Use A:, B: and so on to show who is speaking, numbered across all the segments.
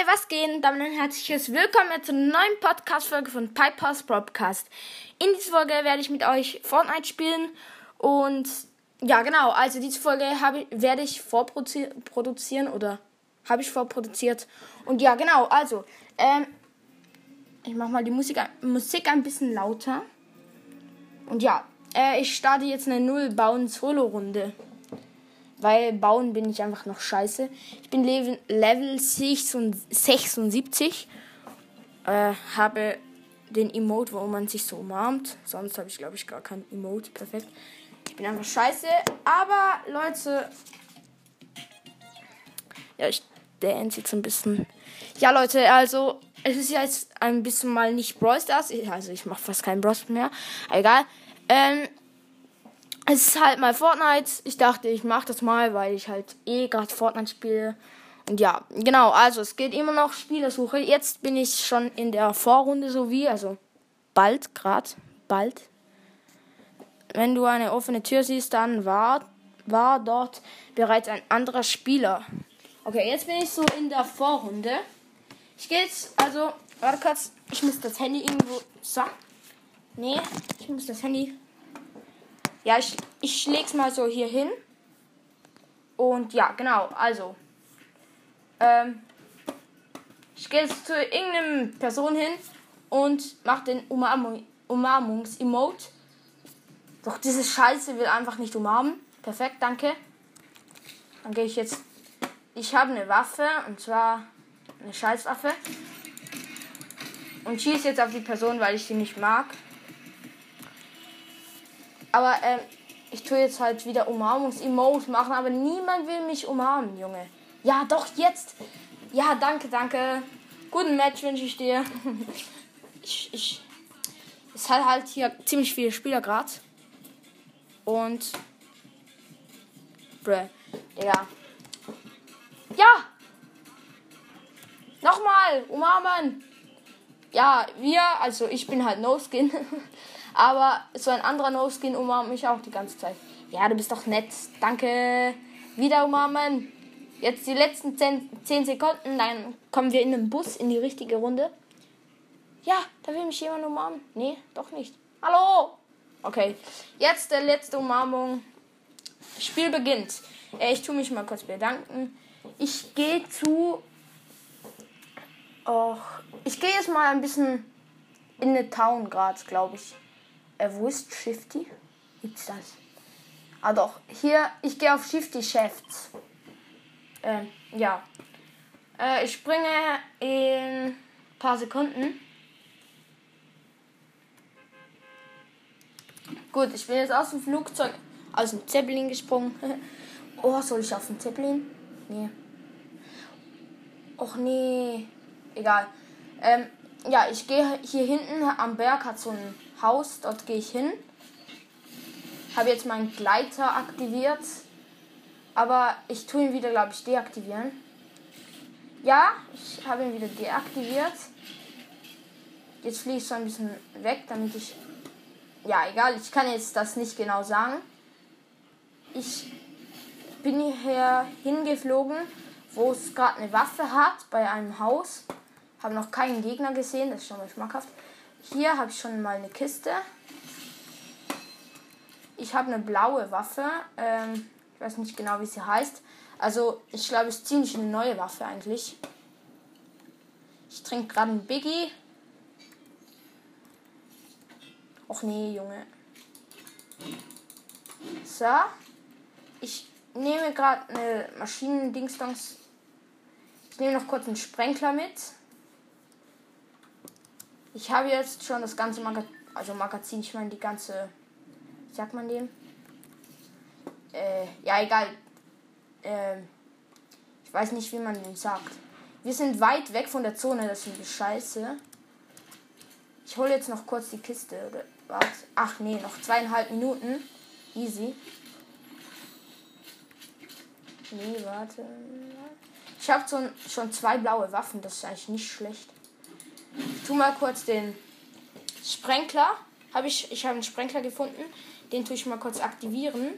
A: Freunde, was gehen? Damit ein herzliches Willkommen zu einer neuen Podcast-Folge von Pipers Broadcast. In dieser Folge werde ich mit euch Fortnite spielen und ja, genau, also diese Folge habe, werde ich vorproduzieren oder habe ich vorproduziert und ja, genau, also, ähm, ich mache mal die Musik, Musik ein bisschen lauter und ja, äh, ich starte jetzt eine Null-Bauen-Solo-Runde. Weil bauen bin ich einfach noch scheiße. Ich bin Level, Level 76. Äh, habe den Emote, wo man sich so umarmt. Sonst habe ich, glaube ich, gar kein Emote. Perfekt. Ich bin einfach scheiße. Aber, Leute. Ja, ich dance jetzt ein bisschen. Ja, Leute, also. Es ist jetzt ein bisschen mal nicht Brawl Stars. Also, ich mache fast keinen Brawl mehr. Egal. Ähm, es ist halt mal Fortnite. Ich dachte, ich mache das mal, weil ich halt eh gerade Fortnite spiele. Und ja, genau, also es geht immer noch Spielersuche. Jetzt bin ich schon in der Vorrunde so wie, also bald, gerade, bald. Wenn du eine offene Tür siehst, dann war, war dort bereits ein anderer Spieler. Okay, jetzt bin ich so in der Vorrunde. Ich gehe jetzt, also, warte kurz, ich muss das Handy irgendwo. So. Nee, ich muss das Handy ja, ich, ich leg's mal so hier hin. Und ja, genau, also. Ähm, ich gehe jetzt zu irgendeiner Person hin und mache den Umarmung, Umarmungs-Emote. Doch diese Scheiße will einfach nicht umarmen. Perfekt, danke. Dann gehe ich jetzt. Ich habe eine Waffe und zwar eine Scheißwaffe. Und schieße jetzt auf die Person, weil ich sie nicht mag. Aber ähm, ich tue jetzt halt wieder Umarmungs-Emote machen, aber niemand will mich umarmen, Junge. Ja, doch, jetzt. Ja, danke, danke. Guten Match wünsche ich dir. ich, ich. Es hat halt hier ziemlich viele Spieler gerade. Und. Bruh. Ja. Ja! Nochmal! Umarmen! Ja, wir, also ich bin halt No Skin. Aber so ein anderer No-Skin umarmt mich auch die ganze Zeit. Ja, du bist doch nett. Danke. Wieder umarmen. Jetzt die letzten 10, 10 Sekunden, dann kommen wir in den Bus in die richtige Runde. Ja, da will mich jemand umarmen. Nee, doch nicht. Hallo! Okay, jetzt der letzte Umarmung. Spiel beginnt. Äh, ich tue mich mal kurz bedanken. Ich gehe zu. Och, ich gehe jetzt mal ein bisschen in eine Town gerade, glaube ich. Äh, wo ist Shifty? Gibt's das? Ah doch, hier, ich gehe auf Shifty Chefs. Äh, ja. Äh, ich springe in ein paar Sekunden. Gut, ich bin jetzt aus dem Flugzeug, aus dem Zeppelin gesprungen. oh, soll ich auf den Zeppelin? Nee. Och nee. Egal. Ähm, ja, ich gehe hier hinten am Berg hat so ein Haus, dort gehe ich hin. Habe jetzt meinen Gleiter aktiviert. Aber ich tue ihn wieder, glaube ich, deaktivieren. Ja, ich habe ihn wieder deaktiviert. Jetzt fliege ich so ein bisschen weg, damit ich. Ja, egal, ich kann jetzt das nicht genau sagen. Ich bin hierher hingeflogen, wo es gerade eine Waffe hat, bei einem Haus. Habe noch keinen Gegner gesehen, das ist schon mal schmackhaft. Hier habe ich schon mal eine Kiste. Ich habe eine blaue Waffe. Ähm, ich weiß nicht genau, wie sie heißt. Also, ich glaube, es ist ziemlich eine neue Waffe eigentlich. Ich trinke gerade einen Biggie. Och nee, Junge. So. Ich nehme gerade eine Maschinendingsdongs. Ich nehme noch kurz einen Sprenkler mit. Ich habe jetzt schon das ganze Magazin, also Magazin, ich meine die ganze, wie sagt man dem? Äh, ja, egal. Äh, ich weiß nicht, wie man den sagt. Wir sind weit weg von der Zone, das ist scheiße. Ich hole jetzt noch kurz die Kiste. Oder, warte. Ach nee, noch zweieinhalb Minuten. Easy. Nee, warte. Ich habe schon, schon zwei blaue Waffen, das ist eigentlich nicht schlecht. Tu mal kurz den Sprenkler. Hab ich ich habe einen Sprenkler gefunden. Den tue ich mal kurz aktivieren.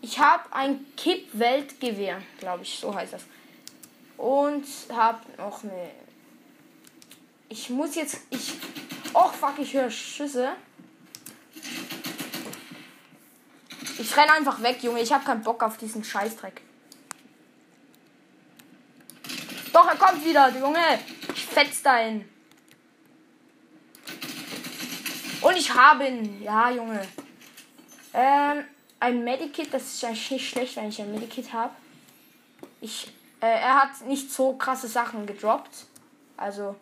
A: Ich habe ein Kippweltgewehr, glaube ich, so heißt das. Und habe noch eine. Ich muss jetzt. Ich. Och, fuck, ich höre Schüsse. Ich renne einfach weg, Junge. Ich habe keinen Bock auf diesen Scheißdreck. Doch, er kommt wieder, Junge. Ich fetz dahin. Und ich habe ihn. Ja, Junge. Ähm, ein Medikit, das ist eigentlich nicht schlecht, wenn ich ein Medikit habe. Ich, äh, er hat nicht so krasse Sachen gedroppt. Also.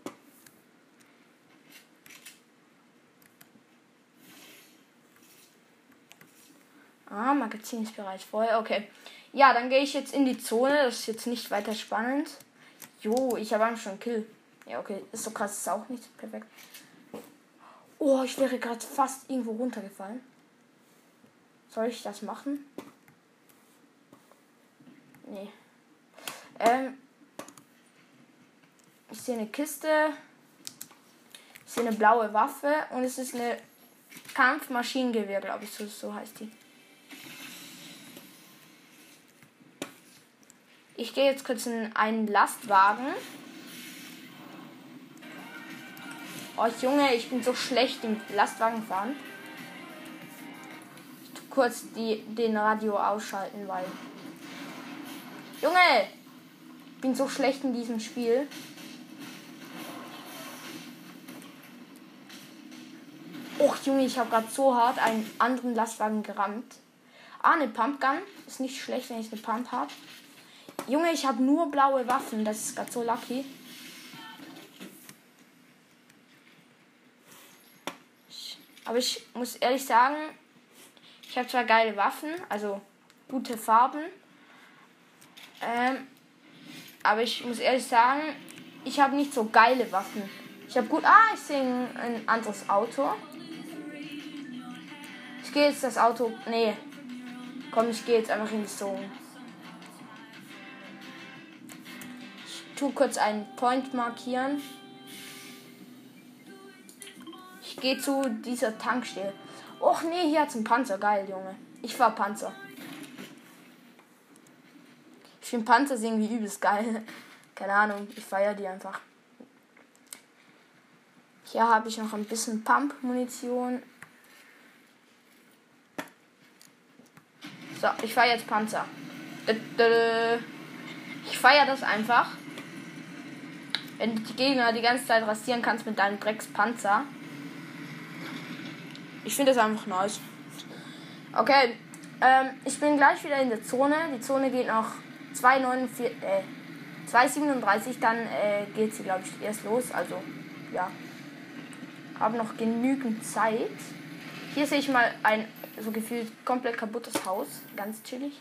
A: Ah, Magazin ist bereits voll. Okay. Ja, dann gehe ich jetzt in die Zone. Das ist jetzt nicht weiter spannend. Jo, ich habe schon Kill. Ja, okay. Ist so krass, ist auch nicht perfekt. Oh, ich wäre gerade fast irgendwo runtergefallen. Soll ich das machen? Nee. Ähm. Ich sehe eine Kiste. Ich sehe eine blaue Waffe und es ist eine Kampfmaschinengewehr, glaube ich, so, so heißt die. Ich gehe jetzt kurz in einen Lastwagen. Oh Junge, ich bin so schlecht im Lastwagen fahren. Ich tu kurz die, den Radio ausschalten, weil. Junge! Ich bin so schlecht in diesem Spiel. Och Junge, ich habe gerade so hart einen anderen Lastwagen gerammt. Ah, eine Pumpgun. Ist nicht schlecht, wenn ich eine Pump habe. Junge, ich habe nur blaue Waffen. Das ist gerade so lucky. Aber ich muss ehrlich sagen, ich habe zwar geile Waffen, also gute Farben. Ähm, aber ich muss ehrlich sagen, ich habe nicht so geile Waffen. Ich habe gut. Ah, ich sehe ein, anderes Auto. Ich gehe jetzt das Auto. Nee. Komm, ich gehe jetzt einfach in die Zone. Tu kurz einen Point markieren. Ich gehe zu dieser Tankstelle. Och nee, hier hat's einen Panzer. Geil, Junge. Ich fahr Panzer. Ich finde Panzer irgendwie übelst geil. Keine Ahnung, ich feiere die einfach. Hier habe ich noch ein bisschen Pump-Munition. So, ich fahre jetzt Panzer. Ich feiere das einfach wenn du die Gegner die ganze Zeit rasieren kannst mit deinem Dreckspanzer. Ich finde das einfach nice. Okay, ähm, ich bin gleich wieder in der Zone. Die Zone geht noch 2,47, äh, 2,37, dann äh, geht sie, glaube ich, erst los. Also, ja. Habe noch genügend Zeit. Hier sehe ich mal ein so gefühlt komplett kaputtes Haus. Ganz chillig.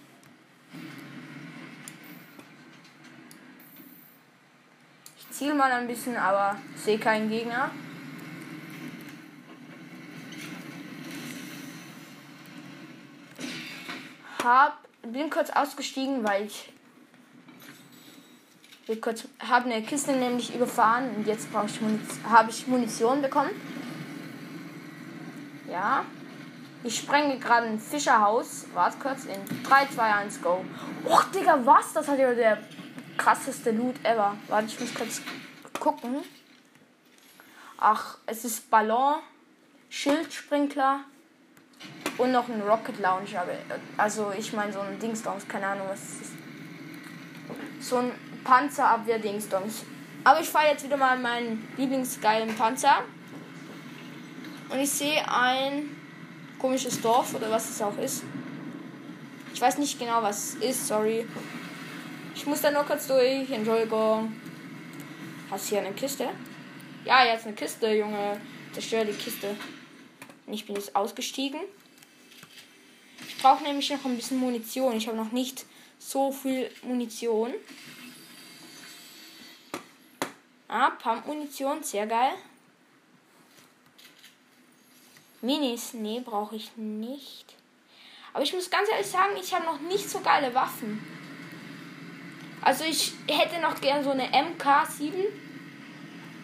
A: Ziel mal ein bisschen, aber sehe keinen Gegner. Hab, bin kurz ausgestiegen, weil ich kurz habe eine Kiste nämlich überfahren und jetzt brauche ich habe ich Munition bekommen. Ja. Ich sprenge gerade ein Fischerhaus. Warte kurz in 3, 2, 1, go. Och, Digga, was? Das hat ja der krasseste Loot ever. Warte, ich muss kurz gucken. Ach, es ist Ballon, Schildsprinkler und noch ein Rocket Launcher. Also ich meine so ein Dingsdons, keine Ahnung was es ist. So ein Panzerabwehr-Dingsdons. Aber ich fahre jetzt wieder mal meinen lieblingsgeilen Panzer. Und ich sehe ein komisches Dorf oder was es auch ist. Ich weiß nicht genau, was es ist, sorry. Ich muss da nur kurz durch. Entschuldigung. Hast du hier eine Kiste? Ja, jetzt eine Kiste, Junge. Zerstöre die Kiste. Ich bin jetzt ausgestiegen. Ich brauche nämlich noch ein bisschen Munition. Ich habe noch nicht so viel Munition. Ah, Pump-Munition, sehr geil. Minis, nee, brauche ich nicht. Aber ich muss ganz ehrlich sagen, ich habe noch nicht so geile Waffen. Also ich hätte noch gern so eine MK7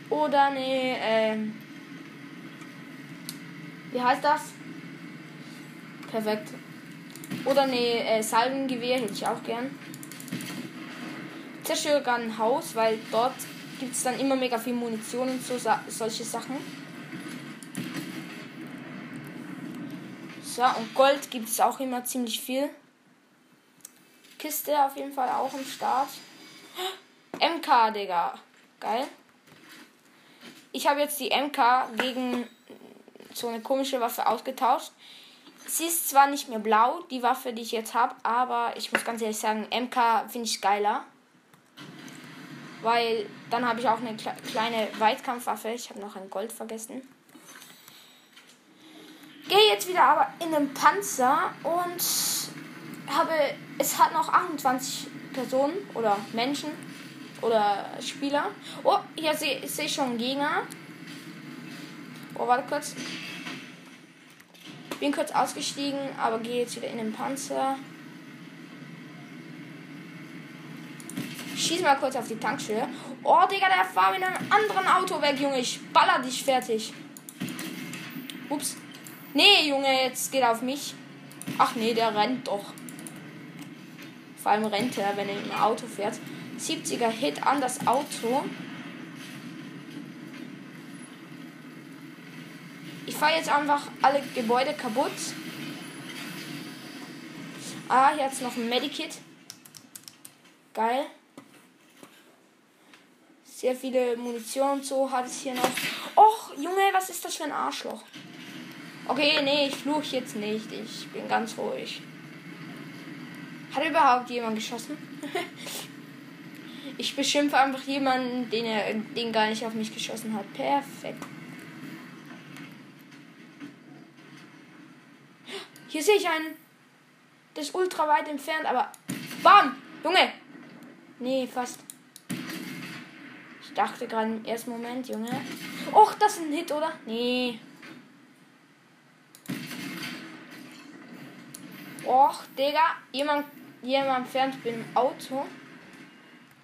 A: oder eine, ähm, wie heißt das? Perfekt. Oder eine äh, Salvengewehr hätte ich auch gern. Zerstöre gerade ein Haus, weil dort gibt es dann immer mega viel Munition und so solche Sachen. So, und Gold gibt es auch immer ziemlich viel. Kiste auf jeden Fall auch im Start. MK, Digga. Geil. Ich habe jetzt die MK gegen so eine komische Waffe ausgetauscht. Sie ist zwar nicht mehr blau, die Waffe, die ich jetzt habe, aber ich muss ganz ehrlich sagen, MK finde ich geiler. Weil dann habe ich auch eine kleine Weitkampfwaffe. Ich habe noch ein Gold vergessen. Gehe jetzt wieder aber in den Panzer und habe. Es hat noch 28 Personen oder Menschen oder Spieler. Oh, hier sehe ich seh schon Gegner. Oh, warte kurz. Bin kurz ausgestiegen, aber gehe jetzt wieder in den Panzer. Schieß mal kurz auf die Tankstelle. Oh, Digga, der fahr mit einem anderen Auto weg, Junge. Ich baller dich fertig. Ups. Nee, Junge, jetzt geht auf mich. Ach nee, der rennt doch. Vor allem rennt er, wenn er im Auto fährt. 70er Hit an das Auto. Ich fahre jetzt einfach alle Gebäude kaputt. Ah, hier hat noch ein Medikit. Geil. Sehr viele Munition und so hat es hier noch. Och, Junge, was ist das für ein Arschloch? Okay, nee, ich fluch jetzt nicht. Ich bin ganz ruhig. Hat überhaupt jemand geschossen? ich beschimpfe einfach jemanden, den er den gar nicht auf mich geschossen hat. Perfekt. Hier sehe ich einen. Das ist ultra weit entfernt, aber. Bam! Junge! Nee, fast dachte gerade im ersten Moment, Junge. Och, das ist ein Hit, oder? Nee. Och, Digga. Jemand, jemand fährt mit dem Auto.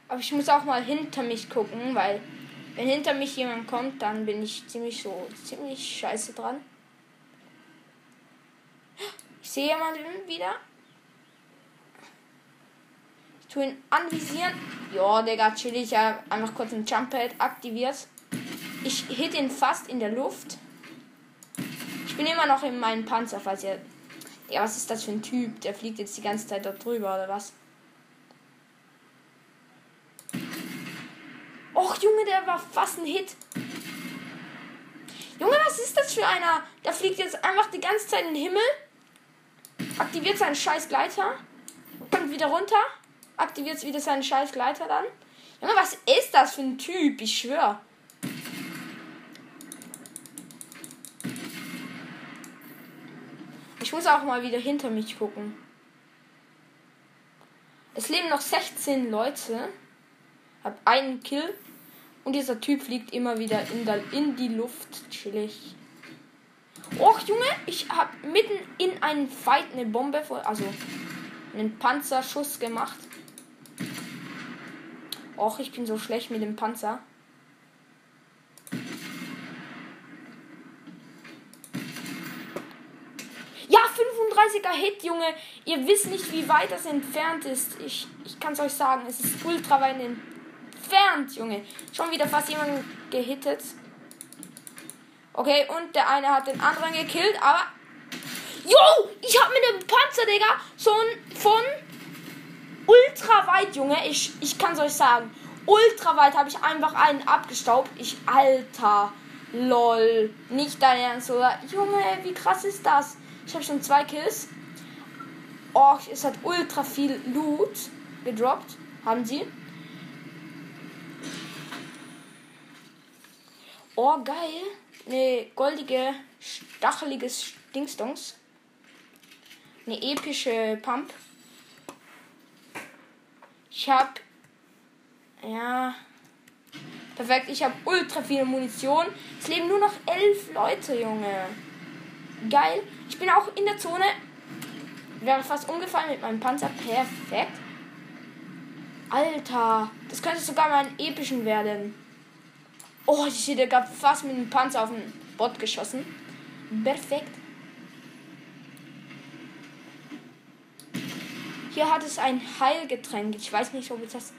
A: Aber ich muss auch mal hinter mich gucken, weil wenn hinter mich jemand kommt, dann bin ich ziemlich so, ziemlich scheiße dran. Ich sehe jemanden wieder tu ihn anvisieren. Ja, Digga, chill. Ich habe einfach kurz ein Jump Pad aktiviert. Ich hit ihn fast in der Luft. Ich bin immer noch in meinem Panzer, falls ihr. Ja, was ist das für ein Typ? Der fliegt jetzt die ganze Zeit dort drüber, oder was? Och, Junge, der war fast ein Hit. Junge, was ist das für einer? Der fliegt jetzt einfach die ganze Zeit in den Himmel. Aktiviert seinen scheiß Gleiter. Kommt wieder runter aktiviert wieder seinen scheiß Gleiter dann. Junge, was ist das für ein Typ? Ich schwör. Muss auch mal wieder hinter mich gucken. Es leben noch 16 Leute. Hab einen Kill. Und dieser Typ fliegt immer wieder in, der, in die Luft. Chillig. Och, Junge, ich hab mitten in einen Fight eine Bombe, also einen Panzerschuss gemacht. Och, ich bin so schlecht mit dem Panzer. Ja, 35er Hit, Junge. Ihr wisst nicht, wie weit das entfernt ist. Ich, ich kann es euch sagen, es ist ultra weit entfernt, Junge. Schon wieder fast jemand gehittet. Okay, und der eine hat den anderen gekillt, aber. Jo! Ich hab mit dem Panzer, Digga, ein von ultra weit, Junge. Ich, ich es euch sagen. Ultra weit habe ich einfach einen abgestaubt. Ich, Alter. Lol. Nicht dein Ernst, oder? Junge, wie krass ist das? Ich habe schon zwei Kills. Oh, es hat ultra viel Loot gedroppt. Haben sie? Oh, geil. Ne goldige, stacheliges Dingsdongs. Eine epische Pump. Ich hab. Ja. Perfekt, ich habe ultra viele Munition. Es leben nur noch elf Leute, Junge. Geil. Ich bin auch in der Zone. Wäre fast umgefallen mit meinem Panzer. Perfekt. Alter, das könnte sogar mal einen epischen werden. Oh, ich hätte gerade fast mit dem Panzer auf den Bot geschossen. Perfekt. Hier hat es ein Heilgetränk. Ich weiß nicht, ob ich das.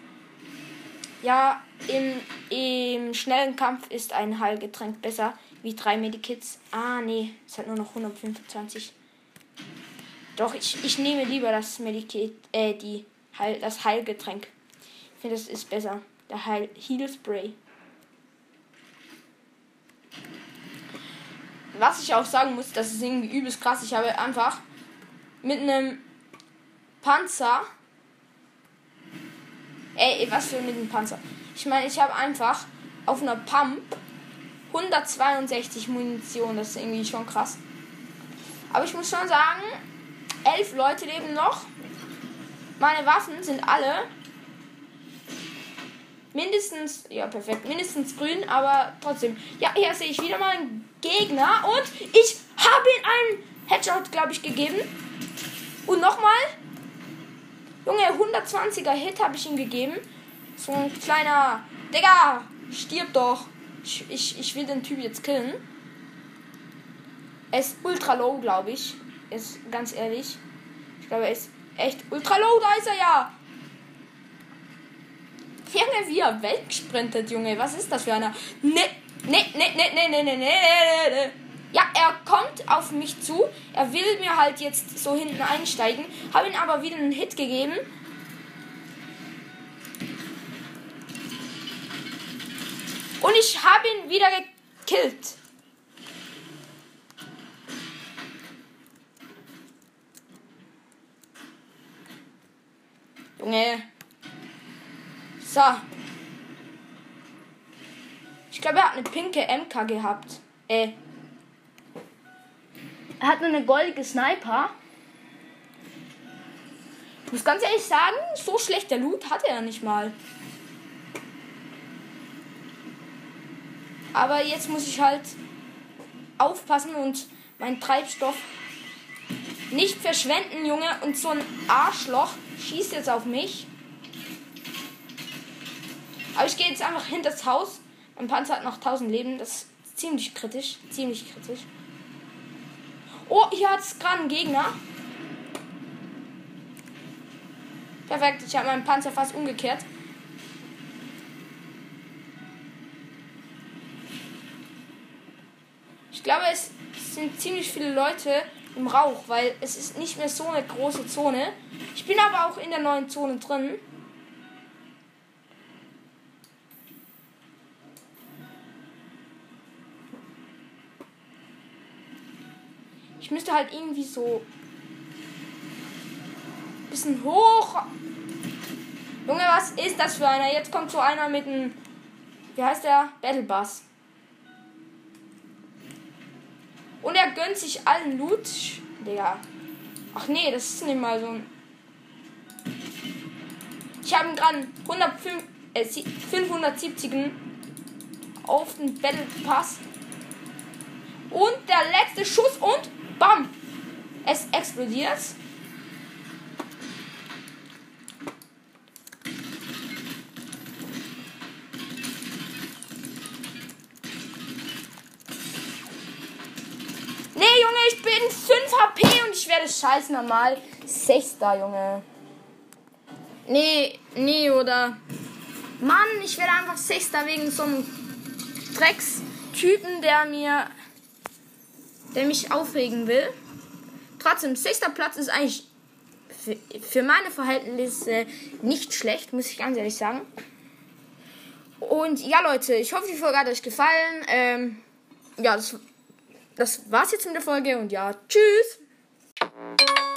A: Ja, im, im schnellen Kampf ist ein Heilgetränk besser wie drei Medikits. Ah, nee, es hat nur noch 125. Doch, ich, ich nehme lieber das Medikit, äh, die Heil, das Heilgetränk. Ich finde, das ist besser. Der Heil, Heal Spray. Was ich auch sagen muss, das ist irgendwie übelst krass. Ich habe einfach mit einem Panzer. Ey, was für mit einem Panzer? Ich meine, ich habe einfach auf einer Pump 162 Munition. Das ist irgendwie schon krass. Aber ich muss schon sagen, elf Leute leben noch. Meine Waffen sind alle mindestens, ja perfekt, mindestens grün, aber trotzdem. Ja, hier sehe ich wieder mal einen Gegner und ich habe ihm einen Headshot, glaube ich, gegeben. Und nochmal. Junge, 120er Hit habe ich ihm gegeben. So ein kleiner. Digga, stirb doch. Ich, ich, ich will den Typ jetzt killen. Er ist ultra low, glaube ich. Ist ganz ehrlich. Ich glaube, er ist echt ultra low. Da ist er ja. Junge, wie er wegsprintet, Junge. Was ist das für einer? Ne, ne, ne, ne, ne, ne, ne, ne, ne. Ja, er kommt auf mich zu. Er will mir halt jetzt so hinten einsteigen. Habe ihn aber wieder einen Hit gegeben. Und ich habe ihn wieder gekillt. Junge. So. Ich glaube, er hat eine pinke MK gehabt. Äh. Er hat eine goldige Sniper. Ich muss ganz ehrlich sagen, so schlechter Loot hatte er nicht mal. Aber jetzt muss ich halt aufpassen und meinen Treibstoff nicht verschwenden, Junge. Und so ein Arschloch schießt jetzt auf mich. Aber ich gehe jetzt einfach hinter das Haus. Mein Panzer hat noch 1000 Leben. Das ist ziemlich kritisch. Ziemlich kritisch. Oh, hier hat es gerade einen Gegner. Perfekt, ich habe meinen Panzer fast umgekehrt. Glaube, es sind ziemlich viele Leute im Rauch, weil es ist nicht mehr so eine große Zone. Ich bin aber auch in der neuen Zone drin. Ich müsste halt irgendwie so bisschen hoch. Junge, was ist das für einer? Jetzt kommt so einer mit einem wie heißt der? Battle Bass. Und er gönnt sich allen Loot. Digga. Ach nee, das ist nicht mal so ein. Ich habe gerade 105, äh, 570 auf den Battle Pass. Und der letzte Schuss und BAM! Es explodiert. Werde scheiß normal Sechster, Junge. Nee, nee, oder. Mann, ich werde einfach Sechster wegen so einem Dreckstypen, der mir. der mich aufregen will. Trotzdem, sechster Platz ist eigentlich für, für meine Verhältnisse nicht schlecht, muss ich ganz ehrlich sagen. Und ja, Leute, ich hoffe, die Folge hat euch gefallen. Ähm, ja, das, das war's jetzt mit der Folge und ja, tschüss! Thank you.